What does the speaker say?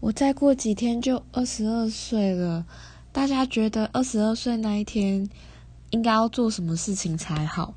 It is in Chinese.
我再过几天就二十二岁了。大家觉得二十二岁那一天应该要做什么事情才好？